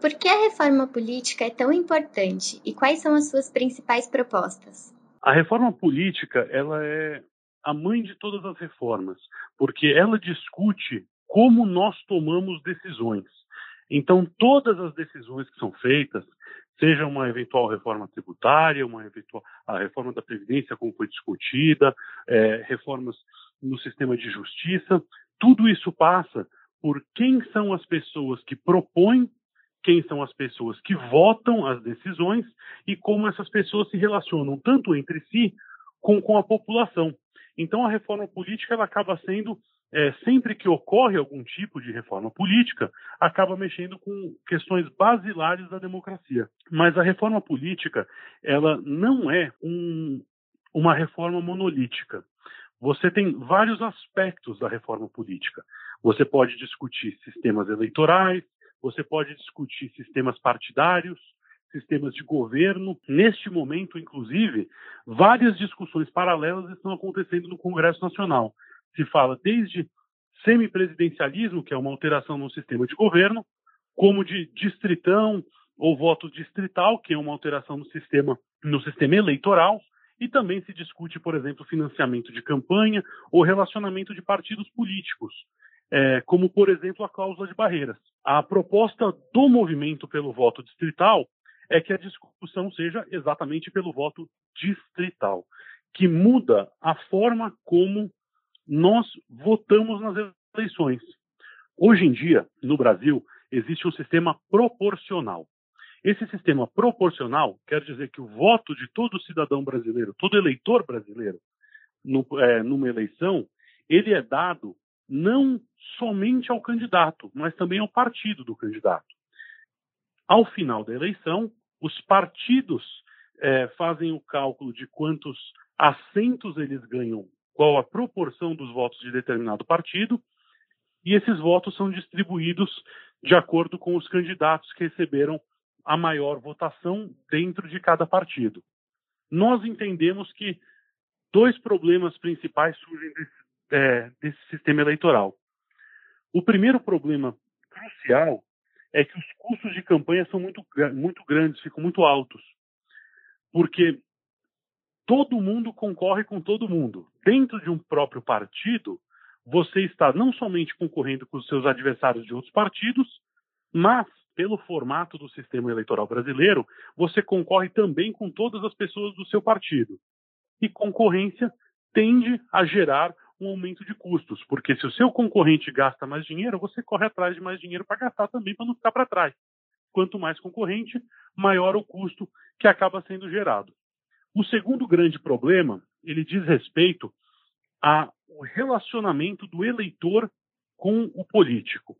Por que a reforma política é tão importante e quais são as suas principais propostas? A reforma política, ela é a mãe de todas as reformas, porque ela discute como nós tomamos decisões. Então, todas as decisões que são feitas, seja uma eventual reforma tributária, uma eventual a reforma da previdência como foi discutida, é, reformas no sistema de justiça, tudo isso passa por quem são as pessoas que propõem, quem são as pessoas que votam as decisões e como essas pessoas se relacionam tanto entre si como com a população. Então, a reforma política ela acaba sendo é, sempre que ocorre algum tipo de reforma política, acaba mexendo com questões basilares da democracia. Mas a reforma política, ela não é um, uma reforma monolítica. Você tem vários aspectos da reforma política. Você pode discutir sistemas eleitorais, você pode discutir sistemas partidários, sistemas de governo. Neste momento, inclusive, várias discussões paralelas estão acontecendo no Congresso Nacional. Se fala desde semipresidencialismo, que é uma alteração no sistema de governo, como de distritão ou voto distrital, que é uma alteração no sistema, no sistema eleitoral, e também se discute, por exemplo, financiamento de campanha ou relacionamento de partidos políticos, é, como, por exemplo, a cláusula de barreiras. A proposta do movimento pelo voto distrital é que a discussão seja exatamente pelo voto distrital, que muda a forma como nós votamos nas eleições. Hoje em dia, no Brasil, existe um sistema proporcional. Esse sistema proporcional quer dizer que o voto de todo cidadão brasileiro, todo eleitor brasileiro, no, é, numa eleição, ele é dado não somente ao candidato, mas também ao partido do candidato. Ao final da eleição, os partidos é, fazem o cálculo de quantos assentos eles ganham qual a proporção dos votos de determinado partido, e esses votos são distribuídos de acordo com os candidatos que receberam a maior votação dentro de cada partido. Nós entendemos que dois problemas principais surgem desse, é, desse sistema eleitoral. O primeiro problema crucial é que os custos de campanha são muito, muito grandes, ficam muito altos. Porque todo mundo concorre com todo mundo. Dentro de um próprio partido, você está não somente concorrendo com os seus adversários de outros partidos, mas, pelo formato do sistema eleitoral brasileiro, você concorre também com todas as pessoas do seu partido. E concorrência tende a gerar um aumento de custos, porque se o seu concorrente gasta mais dinheiro, você corre atrás de mais dinheiro para gastar também para não ficar para trás. Quanto mais concorrente, maior o custo que acaba sendo gerado. O segundo grande problema, ele diz respeito ao relacionamento do eleitor com o político.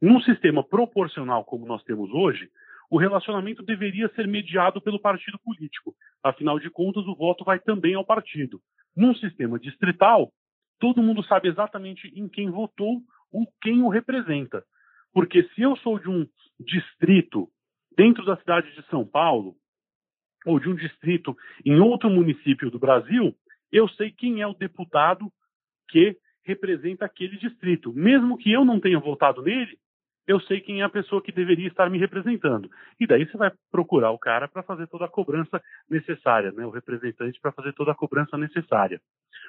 Num sistema proporcional como nós temos hoje, o relacionamento deveria ser mediado pelo partido político. Afinal de contas, o voto vai também ao partido. Num sistema distrital, todo mundo sabe exatamente em quem votou ou quem o representa. Porque se eu sou de um distrito dentro da cidade de São Paulo, ou de um distrito em outro município do Brasil, eu sei quem é o deputado que representa aquele distrito. Mesmo que eu não tenha votado nele, eu sei quem é a pessoa que deveria estar me representando. E daí você vai procurar o cara para fazer toda a cobrança necessária, né? o representante para fazer toda a cobrança necessária.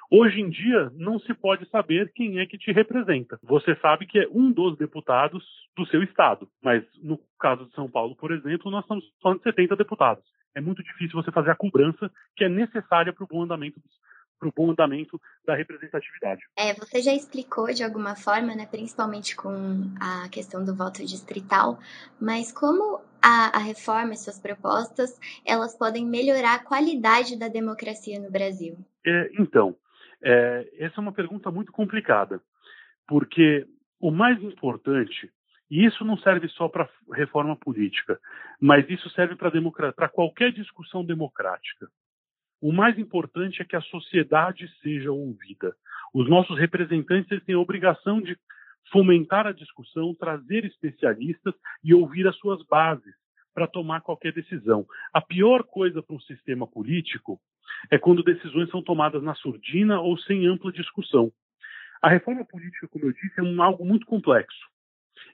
Hoje em dia, não se pode saber quem é que te representa. Você sabe que é um dos deputados do seu estado, mas no caso de São Paulo, por exemplo, nós estamos falando de 70 deputados é muito difícil você fazer a cobrança que é necessária para o bom andamento para o bom andamento da representatividade. É, você já explicou de alguma forma, né, principalmente com a questão do voto distrital, mas como a, a reforma e suas propostas elas podem melhorar a qualidade da democracia no Brasil? É, então, é, essa é uma pergunta muito complicada, porque o mais importante e isso não serve só para reforma política, mas isso serve para qualquer discussão democrática. O mais importante é que a sociedade seja ouvida. Os nossos representantes têm a obrigação de fomentar a discussão, trazer especialistas e ouvir as suas bases para tomar qualquer decisão. A pior coisa para um sistema político é quando decisões são tomadas na surdina ou sem ampla discussão. A reforma política, como eu disse, é um, algo muito complexo.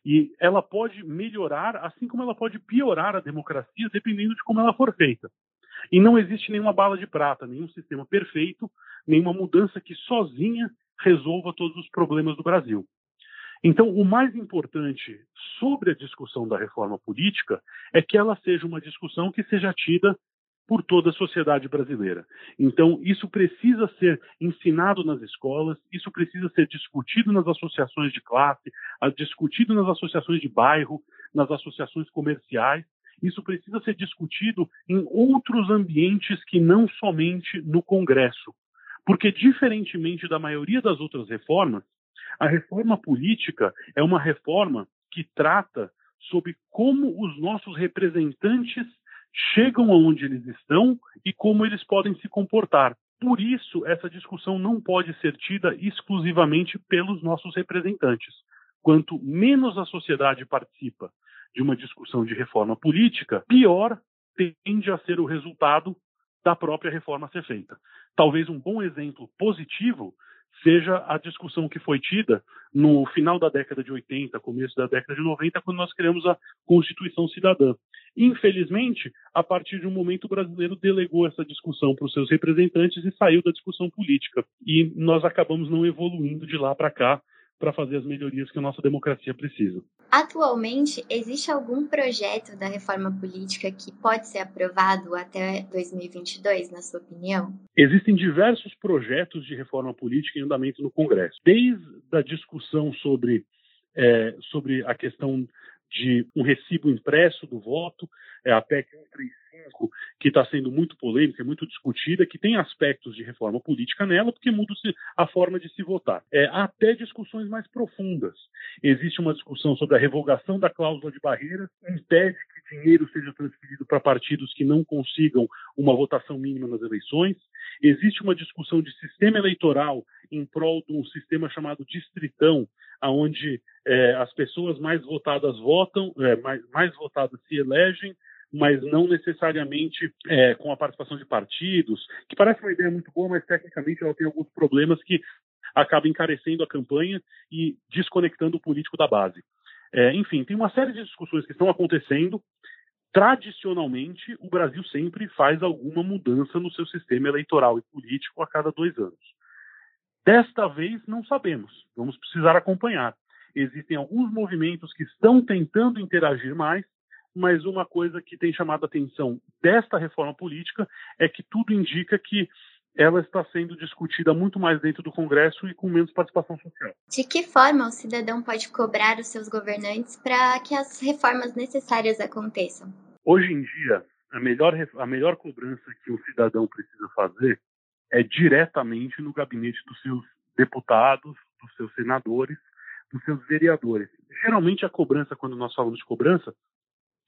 E ela pode melhorar, assim como ela pode piorar a democracia, dependendo de como ela for feita. E não existe nenhuma bala de prata, nenhum sistema perfeito, nenhuma mudança que sozinha resolva todos os problemas do Brasil. Então, o mais importante sobre a discussão da reforma política é que ela seja uma discussão que seja tida por toda a sociedade brasileira. Então, isso precisa ser ensinado nas escolas, isso precisa ser discutido nas associações de classe, discutido nas associações de bairro, nas associações comerciais. Isso precisa ser discutido em outros ambientes que não somente no Congresso. Porque, diferentemente da maioria das outras reformas, a reforma política é uma reforma que trata sobre como os nossos representantes chegam aonde eles estão e como eles podem se comportar. Por isso, essa discussão não pode ser tida exclusivamente pelos nossos representantes. Quanto menos a sociedade participa de uma discussão de reforma política, pior tende a ser o resultado da própria reforma ser feita. Talvez um bom exemplo positivo seja a discussão que foi tida no final da década de 80, começo da década de 90, quando nós criamos a Constituição Cidadã. Infelizmente, a partir de um momento, o brasileiro delegou essa discussão para os seus representantes e saiu da discussão política. E nós acabamos não evoluindo de lá para cá para fazer as melhorias que a nossa democracia precisa. Atualmente, existe algum projeto da reforma política que pode ser aprovado até 2022, na sua opinião? Existem diversos projetos de reforma política em andamento no Congresso. Desde a discussão sobre, é, sobre a questão de um recibo impresso do voto, é a PEC 135, que está sendo muito polêmica, muito discutida, que tem aspectos de reforma política nela, porque muda a forma de se votar. É, até discussões mais profundas. Existe uma discussão sobre a revogação da cláusula de barreira, impede que dinheiro seja transferido para partidos que não consigam uma votação mínima nas eleições. Existe uma discussão de sistema eleitoral em prol de um sistema chamado distritão, onde é, as pessoas mais votadas votam, é, mais, mais votadas se elegem, mas não necessariamente é, com a participação de partidos, que parece uma ideia muito boa, mas tecnicamente ela tem alguns problemas que acabam encarecendo a campanha e desconectando o político da base. É, enfim, tem uma série de discussões que estão acontecendo. Tradicionalmente, o Brasil sempre faz alguma mudança no seu sistema eleitoral e político a cada dois anos. Desta vez, não sabemos. Vamos precisar acompanhar. Existem alguns movimentos que estão tentando interagir mais, mas uma coisa que tem chamado a atenção desta reforma política é que tudo indica que ela está sendo discutida muito mais dentro do Congresso e com menos participação social. De que forma o cidadão pode cobrar os seus governantes para que as reformas necessárias aconteçam? Hoje em dia, a melhor, a melhor cobrança que um cidadão precisa fazer é diretamente no gabinete dos seus deputados, dos seus senadores, dos seus vereadores. Geralmente a cobrança, quando nós falamos de cobrança,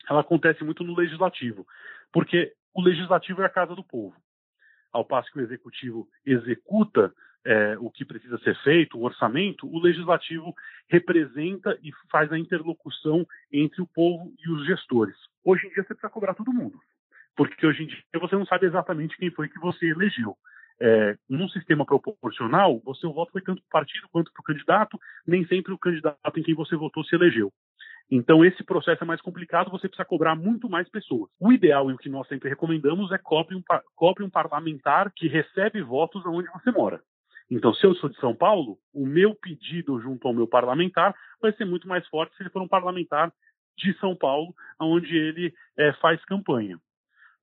ela acontece muito no legislativo, porque o legislativo é a casa do povo. Ao passo que o executivo executa é, o que precisa ser feito, o orçamento, o legislativo representa e faz a interlocução entre o povo e os gestores. Hoje em dia você precisa cobrar todo mundo, porque hoje em dia você não sabe exatamente quem foi que você elegeu. É, num sistema proporcional, o seu voto foi tanto para o partido quanto para o candidato, nem sempre o candidato em quem você votou se elegeu. Então, esse processo é mais complicado, você precisa cobrar muito mais pessoas. O ideal e o que nós sempre recomendamos é cobre um, cobre um parlamentar que recebe votos onde você mora. Então, se eu sou de São Paulo, o meu pedido junto ao meu parlamentar vai ser muito mais forte se ele for um parlamentar de São Paulo, onde ele é, faz campanha.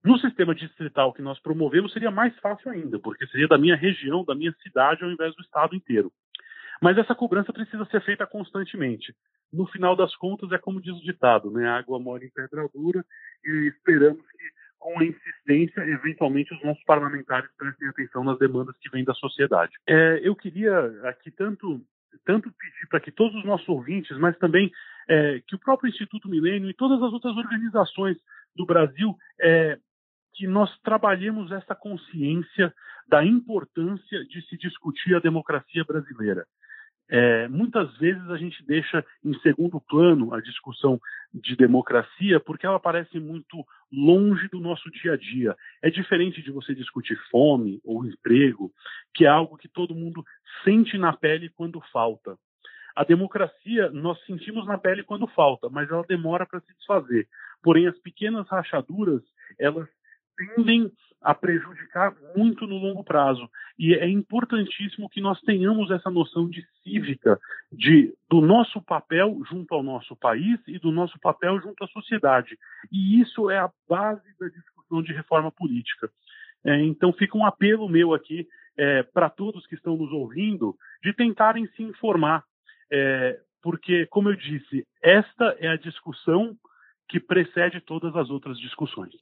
No sistema distrital que nós promovemos, seria mais fácil ainda, porque seria da minha região, da minha cidade, ao invés do estado inteiro. Mas essa cobrança precisa ser feita constantemente no final das contas, é como diz o ditado, né? Água mora em pedra dura e esperamos eventualmente os nossos parlamentares prestem atenção nas demandas que vêm da sociedade. É, eu queria aqui tanto, tanto pedir para que todos os nossos ouvintes, mas também é, que o próprio Instituto Milênio e todas as outras organizações do Brasil é, que nós trabalhemos essa consciência da importância de se discutir a democracia brasileira. É, muitas vezes a gente deixa em segundo plano a discussão de democracia porque ela parece muito longe do nosso dia a dia. É diferente de você discutir fome ou emprego, que é algo que todo mundo sente na pele quando falta. A democracia nós sentimos na pele quando falta, mas ela demora para se desfazer. Porém, as pequenas rachaduras, elas tendem a prejudicar muito no longo prazo. E é importantíssimo que nós tenhamos essa noção de cívica, de do nosso papel junto ao nosso país e do nosso papel junto à sociedade. E isso é a base da discussão de reforma política. É, então fica um apelo meu aqui é, para todos que estão nos ouvindo de tentarem se informar, é, porque, como eu disse, esta é a discussão que precede todas as outras discussões.